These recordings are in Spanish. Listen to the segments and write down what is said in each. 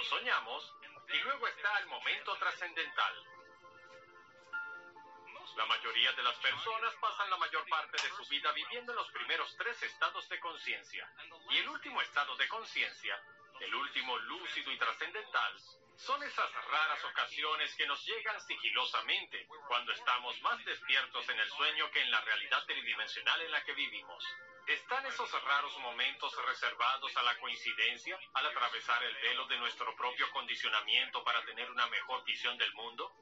lo soñamos, y luego está el momento trascendental. La mayoría de las personas pasan la mayor parte de su vida viviendo en los primeros tres estados de conciencia. Y el último estado de conciencia, el último lúcido y trascendental, son esas raras ocasiones que nos llegan sigilosamente cuando estamos más despiertos en el sueño que en la realidad tridimensional en la que vivimos. ¿Están esos raros momentos reservados a la coincidencia al atravesar el velo de nuestro propio condicionamiento para tener una mejor visión del mundo?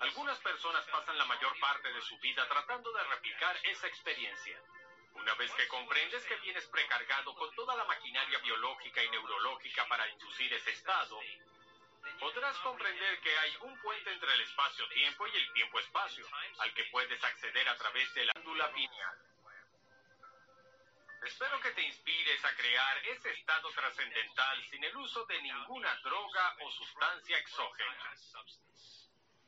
Algunas personas pasan la mayor parte de su vida tratando de replicar esa experiencia. Una vez que comprendes que vienes precargado con toda la maquinaria biológica y neurológica para inducir ese estado, podrás comprender que hay un puente entre el espacio-tiempo y el tiempo-espacio, al que puedes acceder a través de la glándula pineal. Espero que te inspires a crear ese estado trascendental sin el uso de ninguna droga o sustancia exógena.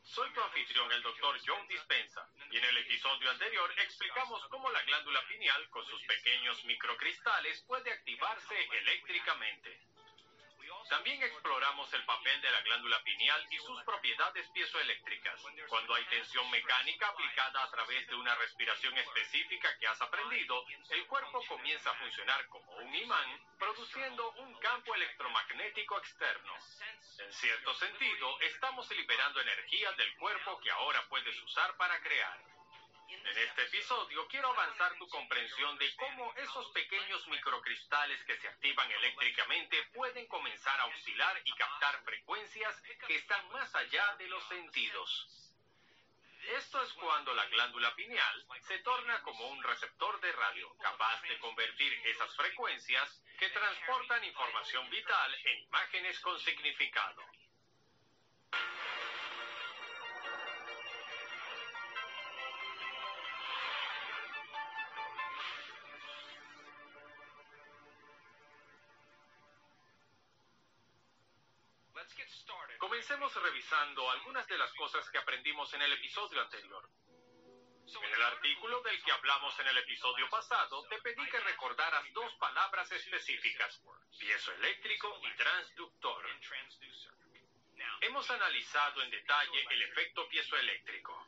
Soy tu anfitrión, el doctor John Dispensa, y en el episodio anterior explicamos cómo la glándula pineal, con sus pequeños microcristales, puede activarse eléctricamente. También exploramos el papel de la glándula pineal y sus propiedades piezoeléctricas. Cuando hay tensión mecánica aplicada a través de una respiración específica que has aprendido, el cuerpo comienza a funcionar como un imán, produciendo un campo electromagnético externo. En cierto sentido, estamos liberando energía del cuerpo que ahora puedes usar para crear. En este episodio quiero avanzar tu comprensión de cómo esos pequeños microcristales que se activan eléctricamente pueden comenzar a oscilar y captar frecuencias que están más allá de los sentidos. Esto es cuando la glándula pineal se torna como un receptor de radio, capaz de convertir esas frecuencias que transportan información vital en imágenes con significado. Comencemos revisando algunas de las cosas que aprendimos en el episodio anterior. En el artículo del que hablamos en el episodio pasado, te pedí que recordaras dos palabras específicas, piezoeléctrico y transductor. Hemos analizado en detalle el efecto piezoeléctrico.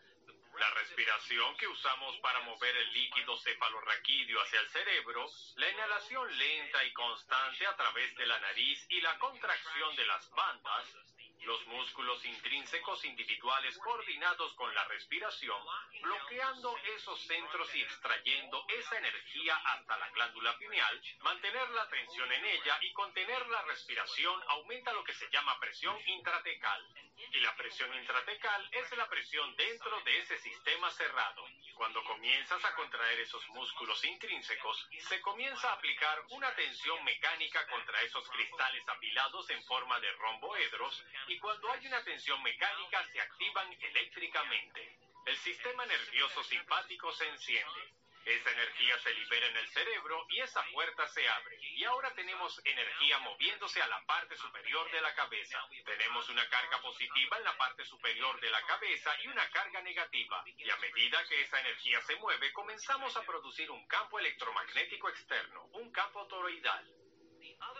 La respiración que usamos para mover el líquido cefalorraquídeo hacia el cerebro, la inhalación lenta y constante a través de la nariz y la contracción de las bandas, los músculos intrínsecos individuales coordinados con la respiración, bloqueando esos centros y extrayendo esa energía hasta la glándula pineal, mantener la tensión en ella y contener la respiración aumenta lo que se llama presión intratecal. Y la presión intratecal es la presión dentro de ese sistema cerrado. Cuando comienzas a contraer esos músculos intrínsecos, se comienza a aplicar una tensión mecánica contra esos cristales apilados en forma de romboedros y cuando hay una tensión mecánica se activan eléctricamente. El sistema nervioso simpático se enciende. Esa energía se libera en el cerebro y esa puerta se abre. Y ahora tenemos energía moviéndose a la parte superior de la cabeza. Tenemos una carga positiva en la parte superior de la cabeza y una carga negativa. Y a medida que esa energía se mueve, comenzamos a producir un campo electromagnético externo, un campo toroidal.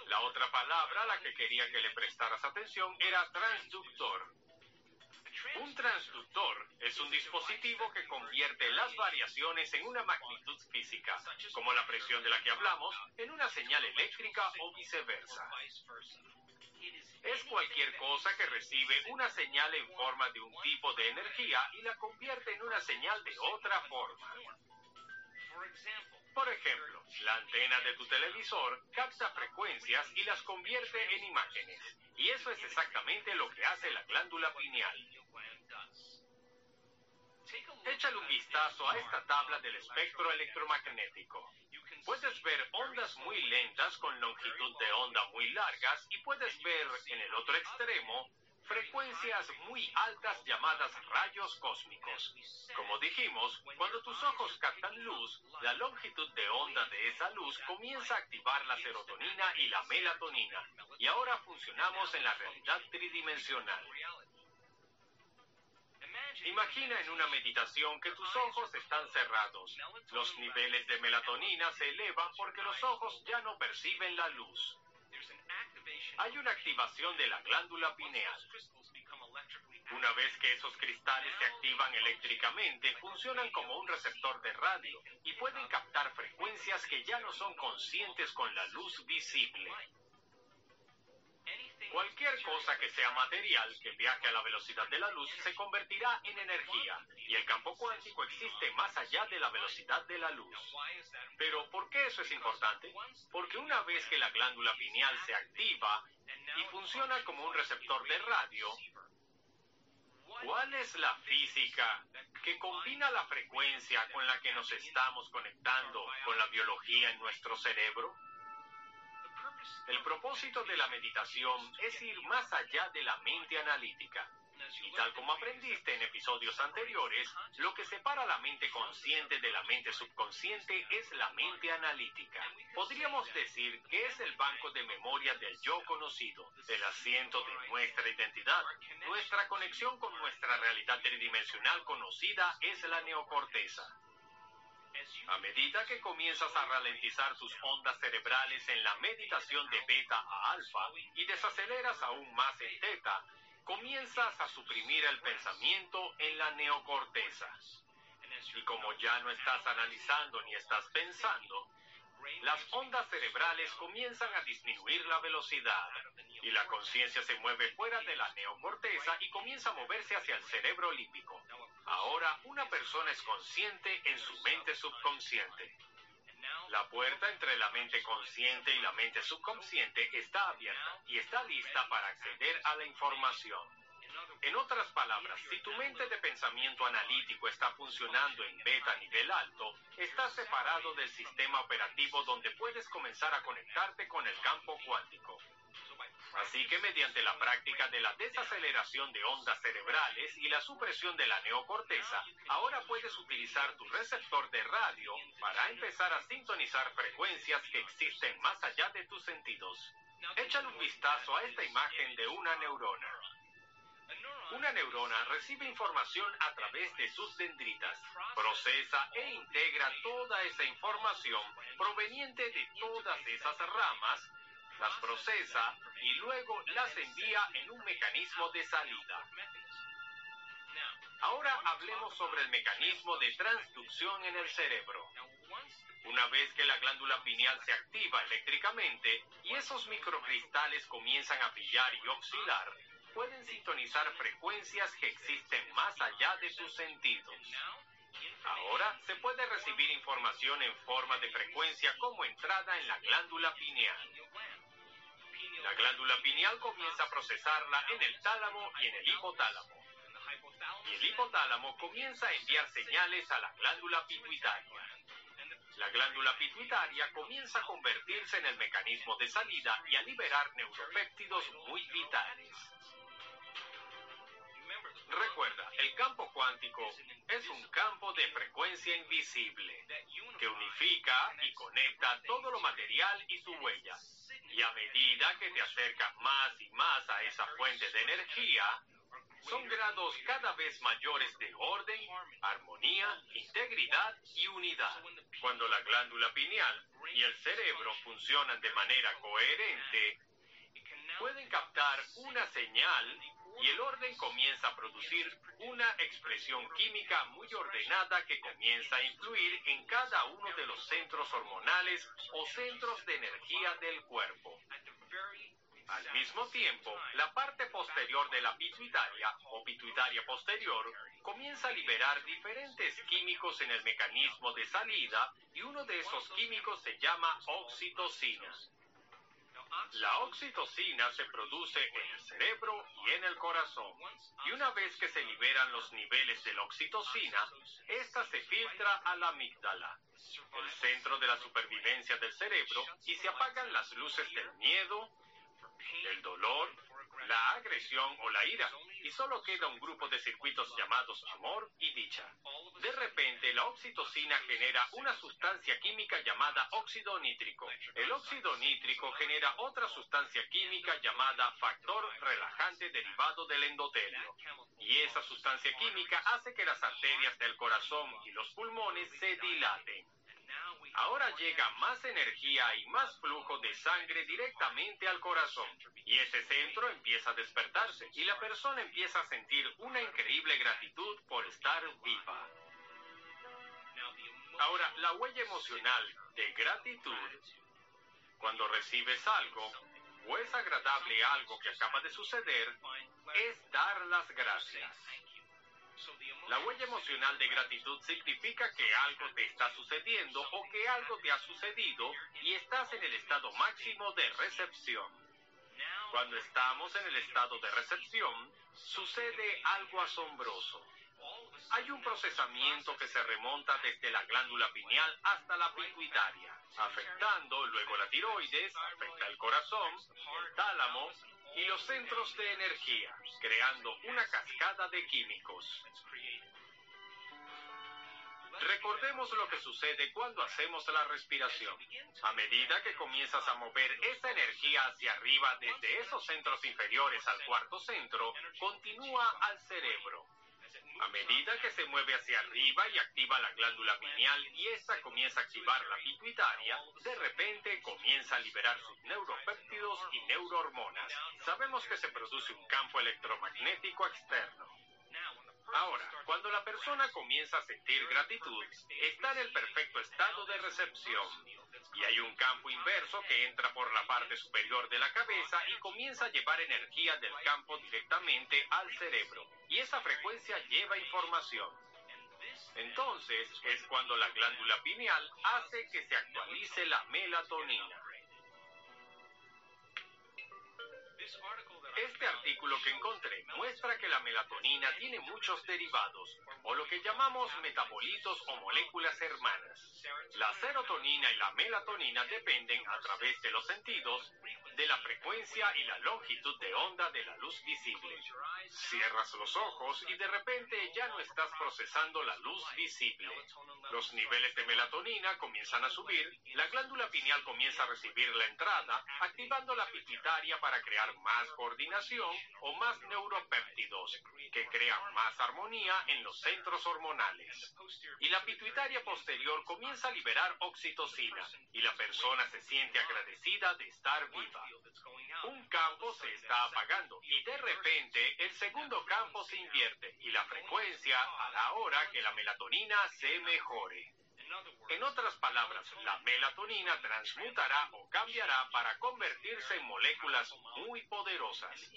La otra palabra a la que quería que le prestaras atención era transductor. Un transductor es un dispositivo que convierte las variaciones en una magnitud física, como la presión de la que hablamos, en una señal eléctrica o viceversa. Es cualquier cosa que recibe una señal en forma de un tipo de energía y la convierte en una señal de otra forma. Por ejemplo, la antena de tu televisor capta frecuencias y las convierte en imágenes. Y eso es exactamente lo que hace la glándula pineal. Échale un vistazo a esta tabla del espectro electromagnético. Puedes ver ondas muy lentas con longitud de onda muy largas y puedes ver en el otro extremo frecuencias muy altas llamadas rayos cósmicos. Como dijimos, cuando tus ojos captan luz, la longitud de onda de esa luz comienza a activar la serotonina y la melatonina, y ahora funcionamos en la realidad tridimensional. Imagina en una meditación que tus ojos están cerrados. Los niveles de melatonina se elevan porque los ojos ya no perciben la luz. hay una activación de la glándula pineal. Una vez que esos cristales se activan eléctricamente, funcionan como un receptor de radio y pueden captar frecuencias que ya no son conscientes con la luz visible. Cualquier cosa que sea material que viaje a la velocidad de la luz se convertirá en energía y el campo cuántico existe más allá de la velocidad de la luz. Pero ¿por qué eso es importante? Porque una vez que la glándula pineal se activa y funciona como un receptor de radio, ¿cuál es la física que combina la frecuencia con la que nos estamos conectando con la biología en nuestro cerebro? El propósito de la meditación es ir más allá de la mente analítica. Y tal como aprendiste en episodios anteriores, lo que separa la mente consciente de la mente subconsciente es la mente analítica. Podríamos decir que es el banco de memoria del yo conocido, el asiento de nuestra identidad. Nuestra conexión con nuestra realidad tridimensional conocida es la neocorteza. A medida que comienzas a ralentizar tus ondas cerebrales en la meditación de beta a alfa y desaceleras aún más en teta, comienzas a suprimir el pensamiento en la neocorteza. Y como ya no estás analizando ni estás pensando, las ondas cerebrales comienzan a disminuir la velocidad y la conciencia se mueve fuera de la neocorteza y comienza a moverse hacia el cerebro límbico. Ahora una persona es consciente en su mente subconsciente. La puerta entre la mente consciente y la mente subconsciente está abierta y está lista para acceder a la información. En otras palabras, si tu mente de pensamiento analítico está funcionando en beta nivel alto, estás separado del sistema operativo donde puedes comenzar a conectarte con el campo cuántico. Así que mediante la práctica de la desaceleración de ondas cerebrales y la supresión de la neocorteza, ahora puedes utilizar tu receptor de radio para empezar a sintonizar frecuencias que existen más allá de tus sentidos. Échale un vistazo a esta imagen de una neurona. Una neurona recibe información a través de sus dendritas, procesa e integra toda esa información proveniente de todas esas ramas las procesa y luego las envía en un mecanismo de salida. Ahora hablemos sobre el mecanismo de transducción en el cerebro. Una vez que la glándula pineal se activa eléctricamente y esos microcristales comienzan a brillar y oscilar, pueden sintonizar frecuencias que existen más allá de tus sentidos. Ahora se puede recibir información en forma de frecuencia como entrada en la glándula pineal. La glándula pineal comienza a procesarla en el tálamo y en el hipotálamo. Y el hipotálamo comienza a enviar señales a la glándula pituitaria. La glándula pituitaria comienza a convertirse en el mecanismo de salida y a liberar neuropéptidos muy vitales. Recuerda, el campo cuántico es un campo de frecuencia invisible que unifica y conecta todo lo material y su huella. Y a medida que te acercas más y más a esa fuente de energía, son grados cada vez mayores de orden, armonía, integridad y unidad. Cuando la glándula pineal y el cerebro funcionan de manera coherente, pueden captar una señal y el orden comienza a producir una expresión química muy ordenada que comienza a influir en cada uno de los centros hormonales o centros de energía del cuerpo. Al mismo tiempo, la parte posterior de la pituitaria o pituitaria posterior comienza a liberar diferentes químicos en el mecanismo de salida y uno de esos químicos se llama oxitocina. La oxitocina se produce en el cerebro y en el corazón. Y una vez que se liberan los niveles de la oxitocina, esta se filtra a la amígdala, el centro de la supervivencia del cerebro, y se apagan las luces del miedo, el dolor, la agresión o la ira, y solo queda un grupo de circuitos llamados amor y dicha. De repente, la oxitocina genera una sustancia química llamada óxido nítrico. El óxido nítrico genera otra sustancia química llamada factor relajante derivado del endotelio. Y esa sustancia química hace que las arterias del corazón y los pulmones se dilaten. Ahora llega más energía y más flujo de sangre directamente al corazón. Y ese centro empieza a despertarse y la persona empieza a sentir una increíble gratitud por estar viva. Ahora, la huella emocional de gratitud, cuando recibes algo o es agradable algo que acaba de suceder, es dar las gracias. La huella emocional de gratitud significa que algo te está sucediendo o que algo te ha sucedido y estás en el estado máximo de recepción. Cuando estamos en el estado de recepción, sucede algo asombroso. Hay un procesamiento que se remonta desde la glándula pineal hasta la pituitaria, afectando luego la tiroides, afecta el corazón, el tálamo y los centros de energía, creando una cascada de químicos. Recordemos lo que sucede cuando hacemos la respiración. A medida que comienzas a mover esa energía hacia arriba desde esos centros inferiores al cuarto centro, continúa al cerebro. A medida que se mueve hacia arriba y activa la glándula pineal y esa comienza a activar la pituitaria, de repente comienza a liberar sus neuropéptidos y neurohormonas. Sabemos que se produce un campo electromagnético externo. Ahora, cuando la persona comienza a sentir gratitud, está en el perfecto estado de recepción. Y hay un campo inverso que entra por la parte superior de la cabeza y comienza a llevar energía del campo directamente al cerebro. Y esa frecuencia lleva información. Entonces es cuando la glándula pineal hace que se actualice la melatonina. Este artículo que encontré muestra que la melatonina tiene muchos derivados, o lo que llamamos metabolitos o moléculas hermanas. La serotonina y la melatonina dependen, a través de los sentidos, de la frecuencia y la longitud de onda de la luz visible. Cierras los ojos y de repente ya no estás procesando la luz visible. Los niveles de melatonina comienzan a subir, la glándula pineal comienza a recibir la entrada, activando la pituitaria para crear más o más neuropéptidos, que crean más armonía en los centros hormonales. Y la pituitaria posterior comienza a liberar oxitocina, y la persona se siente agradecida de estar viva. Un campo se está apagando y de repente el segundo campo se invierte y la frecuencia hará ahora que la melatonina se mejore. En otras palabras, la melatonina transmutará o cambiará para convertirse en moléculas muy poderosas.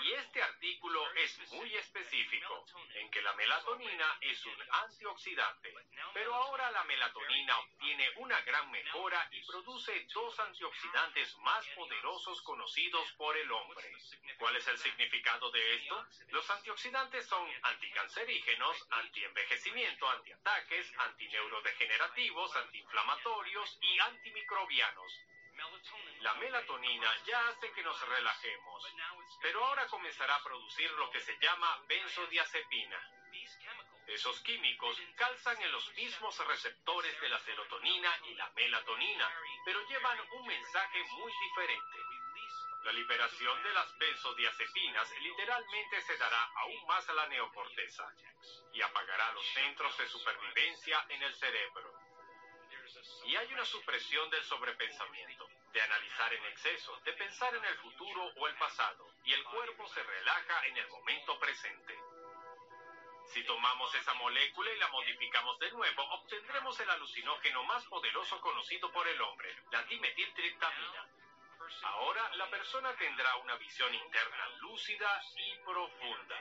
Y este artículo es muy específico, en que la melatonina es un antioxidante. Pero ahora la melatonina obtiene una gran mejora y produce dos antioxidantes más poderosos conocidos por el hombre. ¿Cuál es el significado de esto? Los antioxidantes son anticancerígenos, antienvejecimiento, antiataques, antineurodegenerativos, antiinflamatorios y antimicrobianos. La melatonina ya hace que nos relajemos, pero ahora comenzará a producir lo que se llama benzodiazepina. Esos químicos calzan en los mismos receptores de la serotonina y la melatonina, pero llevan un mensaje muy diferente. La liberación de las benzodiazepinas literalmente se dará aún más a la neocorteza y apagará los centros de supervivencia en el cerebro. Y hay una supresión del sobrepensamiento, de analizar en exceso, de pensar en el futuro o el pasado, y el cuerpo se relaja en el momento presente. Si tomamos esa molécula y la modificamos de nuevo, obtendremos el alucinógeno más poderoso conocido por el hombre, la dimetiltriptamina. Ahora la persona tendrá una visión interna lúcida y profunda.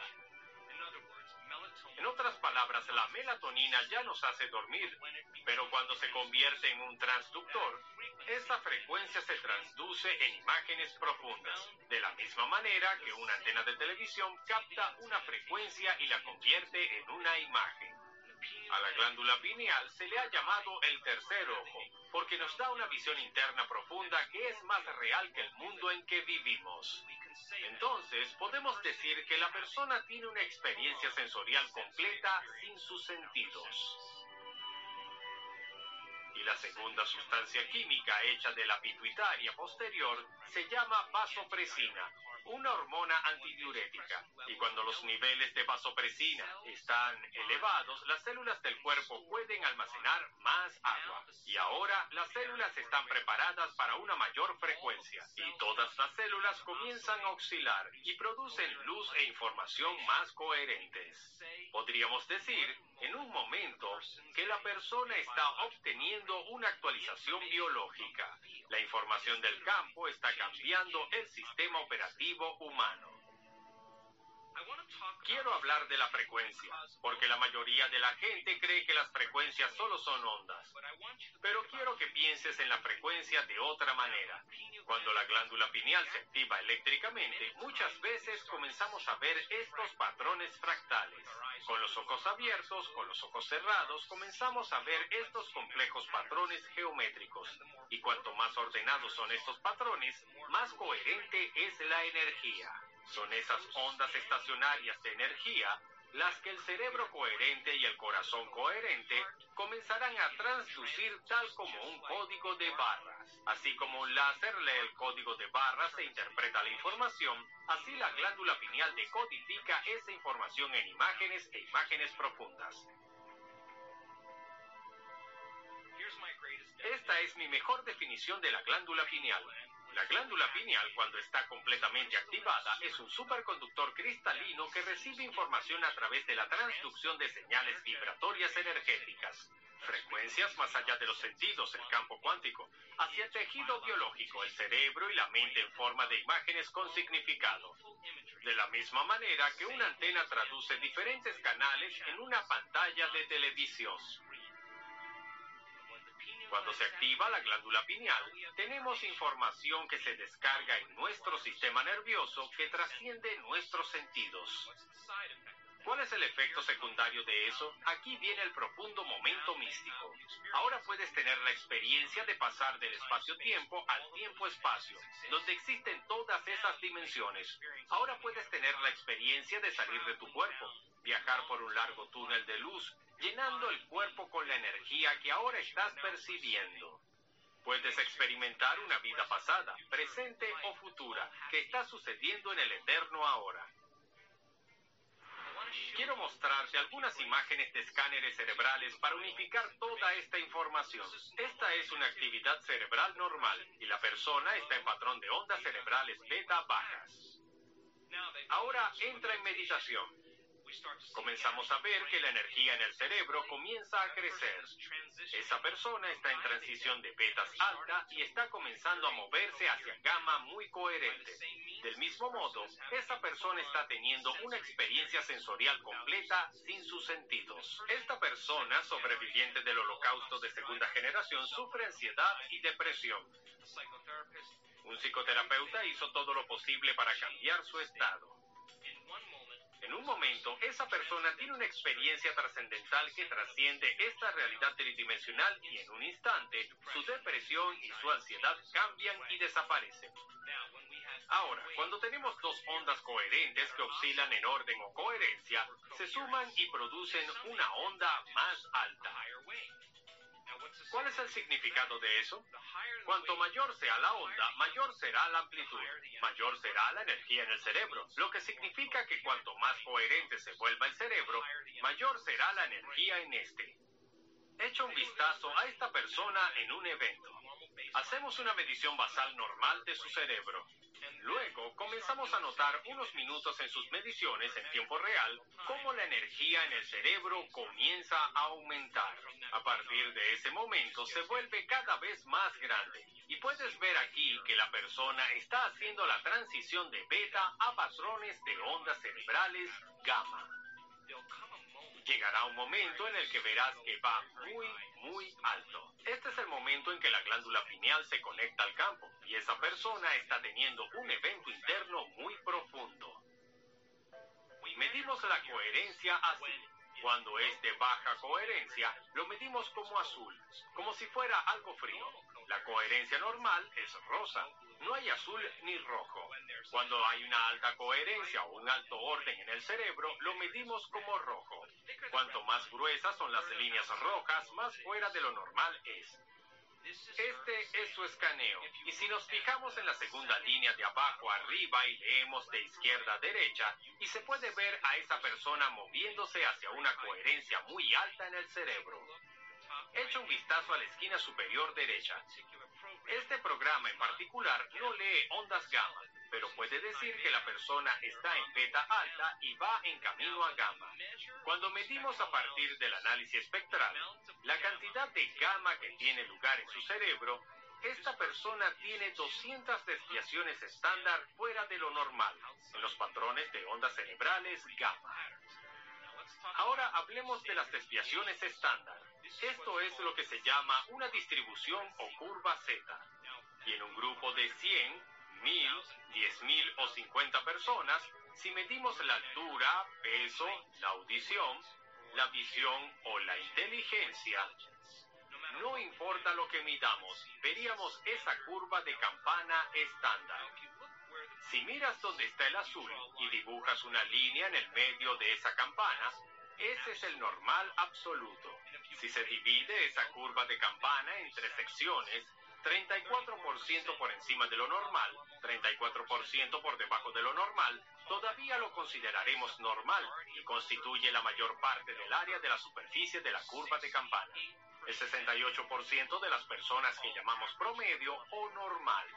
En otras palabras, la melatonina ya nos hace dormir, pero cuando se convierte en un transductor, esa frecuencia se transduce en imágenes profundas, de la misma manera que una antena de televisión capta una frecuencia y la convierte en una imagen. A la glándula pineal se le ha llamado el tercer ojo, porque nos da una visión interna profunda que es más real que el mundo en que vivimos. Entonces, podemos decir que la persona tiene una experiencia sensorial completa sin sus sentidos. Y la segunda sustancia química hecha de la pituitaria posterior se llama vasopresina, una hormona antidiurética. Y cuando los niveles de vasopresina están elevados, las células del cuerpo pueden almacenar más agua. Y ahora las células están preparadas para una mayor frecuencia. Y todas las células comienzan a oscilar y producen luz e información más coherentes. Podríamos decir, en un momento, que la persona está obteniendo una actualización biológica. La información del campo está cambiando el sistema operativo humano. Quiero hablar de la frecuencia, porque la mayoría de la gente cree que las frecuencias solo son ondas. Pero quiero que pienses en la frecuencia de otra manera. Cuando la glándula pineal se activa eléctricamente, muchas veces comenzamos a ver estos patrones fractales. Con los ojos abiertos, con los ojos cerrados, comenzamos a ver estos complejos patrones geométricos. Y cuanto más ordenados son estos patrones, más coherente es la energía. Son esas ondas estacionarias de energía las que el cerebro coherente y el corazón coherente comenzarán a transducir tal como un código de barras. Así como un láser lee el código de barras e interpreta la información, así la glándula pineal decodifica esa información en imágenes e imágenes profundas. Esta es mi mejor definición de la glándula pineal. La glándula pineal, cuando está completamente activada, es un superconductor cristalino que recibe información a través de la transducción de señales vibratorias energéticas, frecuencias más allá de los sentidos, el campo cuántico, hacia el tejido biológico, el cerebro y la mente en forma de imágenes con significado. De la misma manera que una antena traduce diferentes canales en una pantalla de televisión. Cuando se activa la glándula pineal, tenemos información que se descarga en nuestro sistema nervioso que trasciende nuestros sentidos. ¿Cuál es el efecto secundario de eso? Aquí viene el profundo momento místico. Ahora puedes tener la experiencia de pasar del espacio-tiempo al tiempo-espacio, donde existen todas esas dimensiones. Ahora puedes tener la experiencia de salir de tu cuerpo, viajar por un largo túnel de luz, llenando el cuerpo con la energía que ahora estás percibiendo. Puedes experimentar una vida pasada, presente o futura, que está sucediendo en el eterno ahora. Quiero mostrarte algunas imágenes de escáneres cerebrales para unificar toda esta información. Esta es una actividad cerebral normal y la persona está en patrón de ondas cerebrales beta bajas. Ahora entra en meditación. Comenzamos a ver que la energía en el cerebro comienza a crecer. Esa persona está en transición de betas alta y está comenzando a moverse hacia gamma muy coherente. Del mismo modo, esa persona está teniendo una experiencia sensorial completa sin sus sentidos. Esta persona, sobreviviente del holocausto de segunda generación, sufre ansiedad y depresión. Un psicoterapeuta hizo todo lo posible para cambiar su estado. En un momento, esa persona tiene una experiencia trascendental que trasciende esta realidad tridimensional y en un instante, su depresión y su ansiedad cambian y desaparecen. Ahora, cuando tenemos dos ondas coherentes que oscilan en orden o coherencia, se suman y producen una onda más alta. ¿Cuál es el significado de eso? Cuanto mayor sea la onda, mayor será la amplitud, mayor será la energía en el cerebro, lo que significa que cuanto más coherente se vuelva el cerebro, mayor será la energía en este. Echa un vistazo a esta persona en un evento. Hacemos una medición basal normal de su cerebro. Luego comenzamos a notar unos minutos en sus mediciones en tiempo real cómo la energía en el cerebro comienza a aumentar. A partir de ese momento se vuelve cada vez más grande y puedes ver aquí que la persona está haciendo la transición de beta a patrones de ondas cerebrales gamma. Llegará un momento en el que verás que va muy, muy alto. Este es el momento en que la glándula pineal se conecta al campo y esa persona está teniendo un evento interno muy profundo. Medimos la coherencia así. Cuando es de baja coherencia, lo medimos como azul, como si fuera algo frío. La coherencia normal es rosa, no hay azul ni rojo. Cuando hay una alta coherencia o un alto orden en el cerebro, lo medimos como rojo. Cuanto más gruesas son las líneas rojas, más fuera de lo normal es. Este es su escaneo. Y si nos fijamos en la segunda línea de abajo arriba y leemos de izquierda a derecha, y se puede ver a esa persona moviéndose hacia una coherencia muy alta en el cerebro. Echa un vistazo a la esquina superior derecha. Este programa en particular no lee ondas gamma, pero puede decir que la persona está en beta alta y va en camino a gamma. Cuando medimos a partir del análisis espectral la cantidad de gamma que tiene lugar en su cerebro, esta persona tiene 200 desviaciones estándar fuera de lo normal en los patrones de ondas cerebrales gamma. Ahora hablemos de las desviaciones estándar. Esto es lo que se llama una distribución o curva Z. Y en un grupo de 100, 1000, 10.000 o 50 personas, si medimos la altura, peso, la audición, la visión o la inteligencia, no importa lo que midamos, veríamos esa curva de campana estándar. Si miras donde está el azul y dibujas una línea en el medio de esa campana, ese es el normal absoluto. Si se divide esa curva de campana entre secciones, 34% por encima de lo normal, 34% por debajo de lo normal, todavía lo consideraremos normal y constituye la mayor parte del área de la superficie de la curva de campana. El 68% de las personas que llamamos promedio o normal.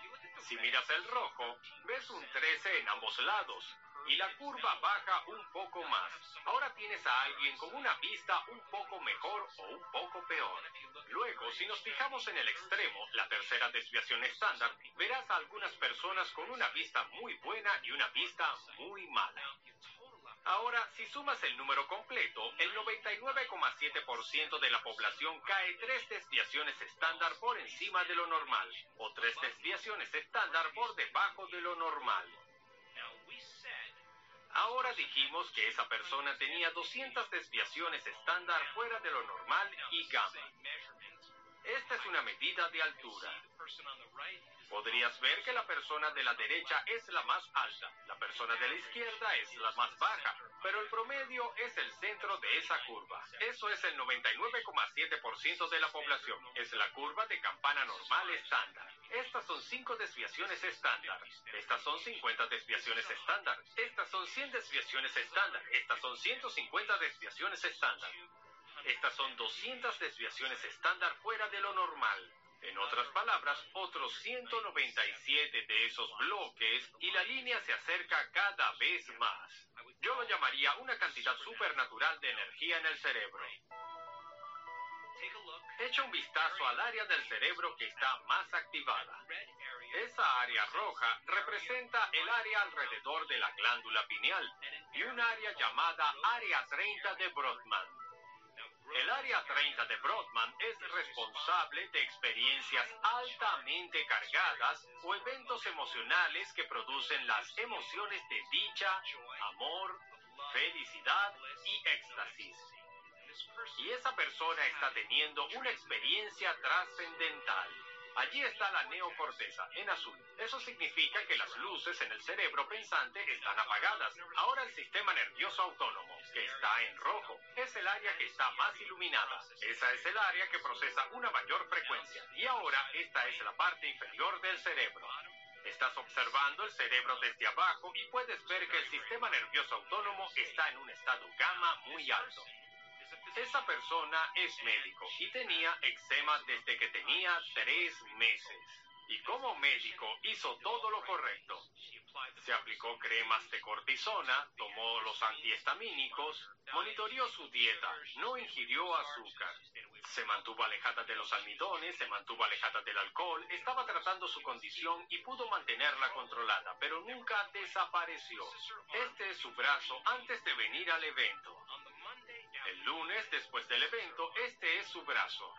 Si miras el rojo, ves un 13 en ambos lados, y la curva baja un poco más. Ahora tienes a alguien con una vista un poco mejor o un poco peor. Luego, si nos fijamos en el extremo, la tercera desviación estándar, verás a algunas personas con una vista muy buena y una vista muy mala. Ahora, si sumas el número completo, el 99,7% de la población cae tres desviaciones estándar por encima de lo normal, o tres desviaciones estándar por debajo de lo normal. Ahora dijimos que esa persona tenía 200 desviaciones estándar fuera de lo normal y gamma. Esta es una medida de altura. Podrías ver que la persona de la derecha es la más alta, la persona de la izquierda es la más baja, pero el promedio es el centro de esa curva. Eso es el 99,7% de la población. Es la curva de campana normal estándar. Estas son 5 desviaciones estándar. Estas son 50 desviaciones estándar. Estas son 100 desviaciones estándar. Estas son 150 desviaciones estándar. Estas son 200 desviaciones estándar fuera de lo normal. En otras palabras, otros 197 de esos bloques y la línea se acerca cada vez más. Yo lo llamaría una cantidad supernatural de energía en el cerebro. Echa un vistazo al área del cerebro que está más activada. Esa área roja representa el área alrededor de la glándula pineal y un área llamada área 30 de Brodmann. El área 30 de Brodmann es responsable de experiencias altamente cargadas o eventos emocionales que producen las emociones de dicha, amor, felicidad y éxtasis. Y esa persona está teniendo una experiencia trascendental. Allí está la neocorteza, en azul. Eso significa que las luces en el cerebro pensante están apagadas. Ahora el sistema nervioso autónomo, que está en rojo, es el área que está más iluminada. Esa es el área que procesa una mayor frecuencia. Y ahora esta es la parte inferior del cerebro. Estás observando el cerebro desde abajo y puedes ver que el sistema nervioso autónomo está en un estado gamma muy alto. Esa persona es médico y tenía eczema desde que tenía tres meses. Y como médico hizo todo lo correcto. Se aplicó cremas de cortisona, tomó los antihistamínicos, monitoreó su dieta, no ingirió azúcar, se mantuvo alejada de los almidones, se mantuvo alejada del alcohol, estaba tratando su condición y pudo mantenerla controlada, pero nunca desapareció. Este es su brazo antes de venir al evento. El lunes, después del evento, este es su brazo.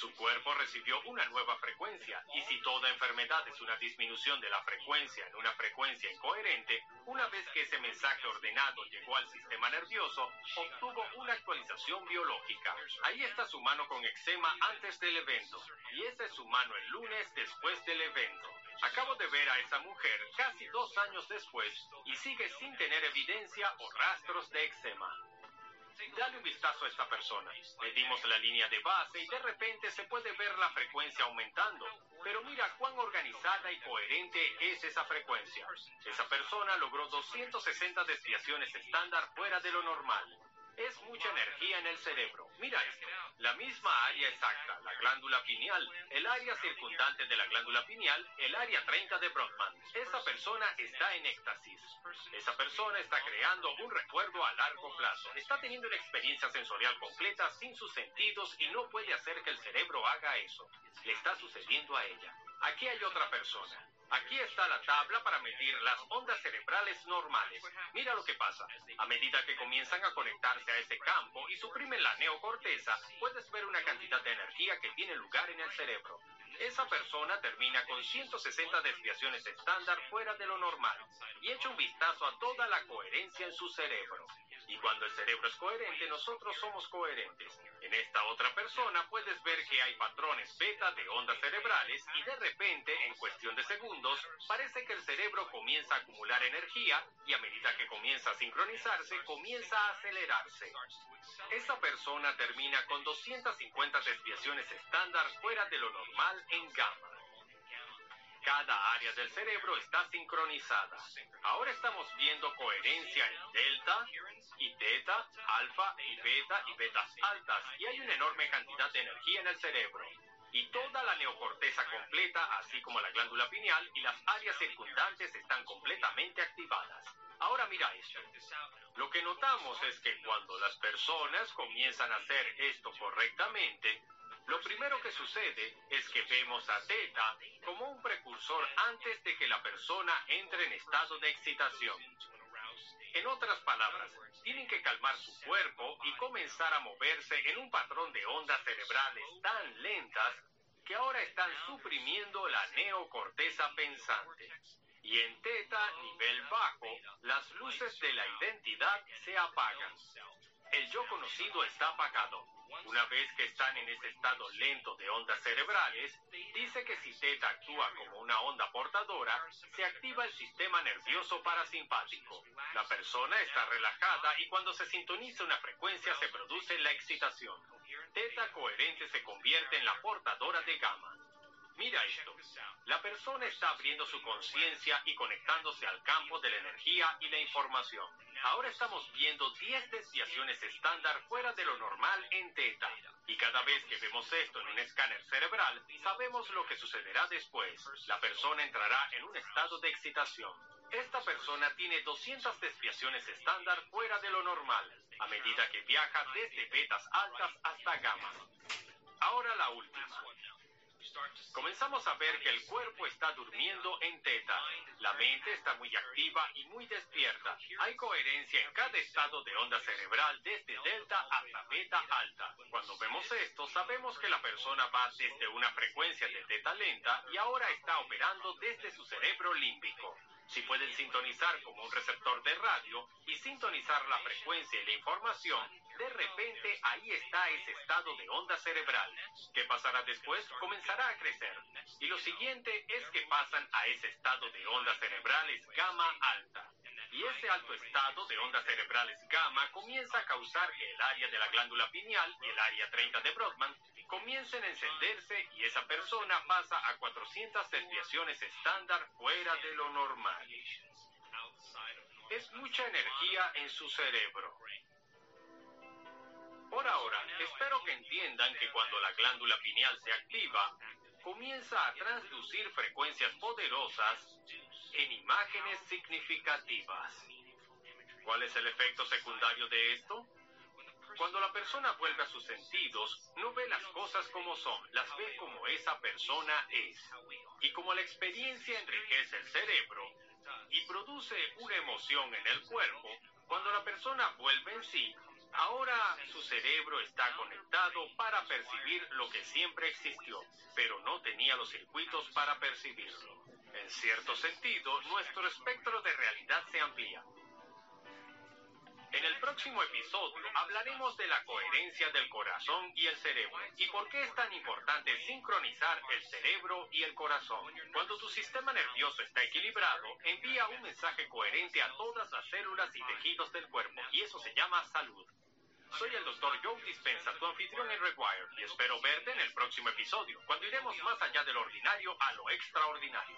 Su cuerpo recibió una nueva frecuencia y si toda enfermedad es una disminución de la frecuencia en una frecuencia incoherente, una vez que ese mensaje ordenado llegó al sistema nervioso, obtuvo una actualización biológica. Ahí está su mano con eczema antes del evento y esa es su mano el lunes después del evento. Acabo de ver a esa mujer casi dos años después y sigue sin tener evidencia o rastros de eczema. Dale un vistazo a esta persona. Medimos la línea de base y de repente se puede ver la frecuencia aumentando. Pero mira cuán organizada y coherente es esa frecuencia. Esa persona logró 260 desviaciones estándar fuera de lo normal. Es mucha energía en el cerebro. Mira esto. La misma área exacta, la glándula pineal, el área circundante de la glándula pineal, el área 30 de Brodmann. Esa persona está en éxtasis. Esa persona está creando un recuerdo a largo plazo. Está teniendo una experiencia sensorial completa sin sus sentidos y no puede hacer que el cerebro haga eso. Le está sucediendo a ella. Aquí hay otra persona. Aquí está la tabla para medir las ondas cerebrales normales. Mira lo que pasa. A medida que comienzan a conectarse a ese campo y suprimen la neocorteza, puedes ver una cantidad de energía que tiene lugar en el cerebro. Esa persona termina con 160 desviaciones estándar fuera de lo normal y echa un vistazo a toda la coherencia en su cerebro. Y cuando el cerebro es coherente, nosotros somos coherentes. En esta otra persona puedes ver que hay patrones beta de ondas cerebrales y de repente, en cuestión de segundos, parece que el cerebro comienza a acumular energía y a medida que comienza a sincronizarse, comienza a acelerarse. Esa persona termina con 250 desviaciones estándar fuera de lo normal en gamma. Cada área del cerebro está sincronizada. Ahora estamos viendo coherencia en delta y teta, alfa y beta y betas altas y hay una enorme cantidad de energía en el cerebro. Y toda la neocorteza completa, así como la glándula pineal y las áreas circundantes están completamente activadas. Ahora mira esto. Lo que notamos es que cuando las personas comienzan a hacer esto correctamente, lo primero que sucede es que vemos a teta como un precursor antes de que la persona entre en estado de excitación. En otras palabras, tienen que calmar su cuerpo y comenzar a moverse en un patrón de ondas cerebrales tan lentas que ahora están suprimiendo la neocorteza pensante. Y en teta, nivel bajo, las luces de la identidad se apagan. El yo conocido está apagado. Una vez que están en ese estado lento de ondas cerebrales, dice que si teta actúa como una onda portadora, se activa el sistema nervioso parasimpático. La persona está relajada y cuando se sintoniza una frecuencia se produce la excitación. Teta coherente se convierte en la portadora de gamma. Mira esto. La persona está abriendo su conciencia y conectándose al campo de la energía y la información. Ahora estamos viendo 10 desviaciones estándar fuera de lo normal en teta. Y cada vez que vemos esto en un escáner cerebral, sabemos lo que sucederá después. La persona entrará en un estado de excitación. Esta persona tiene 200 desviaciones estándar fuera de lo normal, a medida que viaja desde betas altas hasta gamma. Ahora la última. Comenzamos a ver que el cuerpo está durmiendo en teta. La mente está muy activa y muy despierta. Hay coherencia en cada estado de onda cerebral desde delta hasta beta alta. Cuando vemos esto, sabemos que la persona va desde una frecuencia de teta lenta y ahora está operando desde su cerebro límbico. Si pueden sintonizar como un receptor de radio y sintonizar la frecuencia y la información, de repente ahí está ese estado de onda cerebral. ¿Qué pasará después? Comenzará a crecer. Y lo siguiente es que pasan a ese estado de ondas cerebrales gamma alta. Y ese alto estado de ondas cerebrales gamma comienza a causar que el área de la glándula pineal y el área 30 de Brodmann comiencen a encenderse y esa persona pasa a 400 desviaciones estándar fuera de lo normal. Es mucha energía en su cerebro. Por ahora, espero que entiendan que cuando la glándula pineal se activa, comienza a transducir frecuencias poderosas en imágenes significativas. ¿Cuál es el efecto secundario de esto? Cuando la persona vuelve a sus sentidos, no ve las cosas como son, las ve como esa persona es. Y como la experiencia enriquece el cerebro y produce una emoción en el cuerpo, cuando la persona vuelve en sí, ahora su cerebro está conectado para percibir lo que siempre existió, pero no tenía los circuitos para percibirlo. En cierto sentido, nuestro espectro de realidad se amplía. En el próximo episodio hablaremos de la coherencia del corazón y el cerebro y por qué es tan importante sincronizar el cerebro y el corazón. Cuando tu sistema nervioso está equilibrado, envía un mensaje coherente a todas las células y tejidos del cuerpo y eso se llama salud. Soy el doctor Joe Dispensa, tu anfitrión en Redwire, y espero verte en el próximo episodio, cuando iremos más allá del ordinario a lo extraordinario.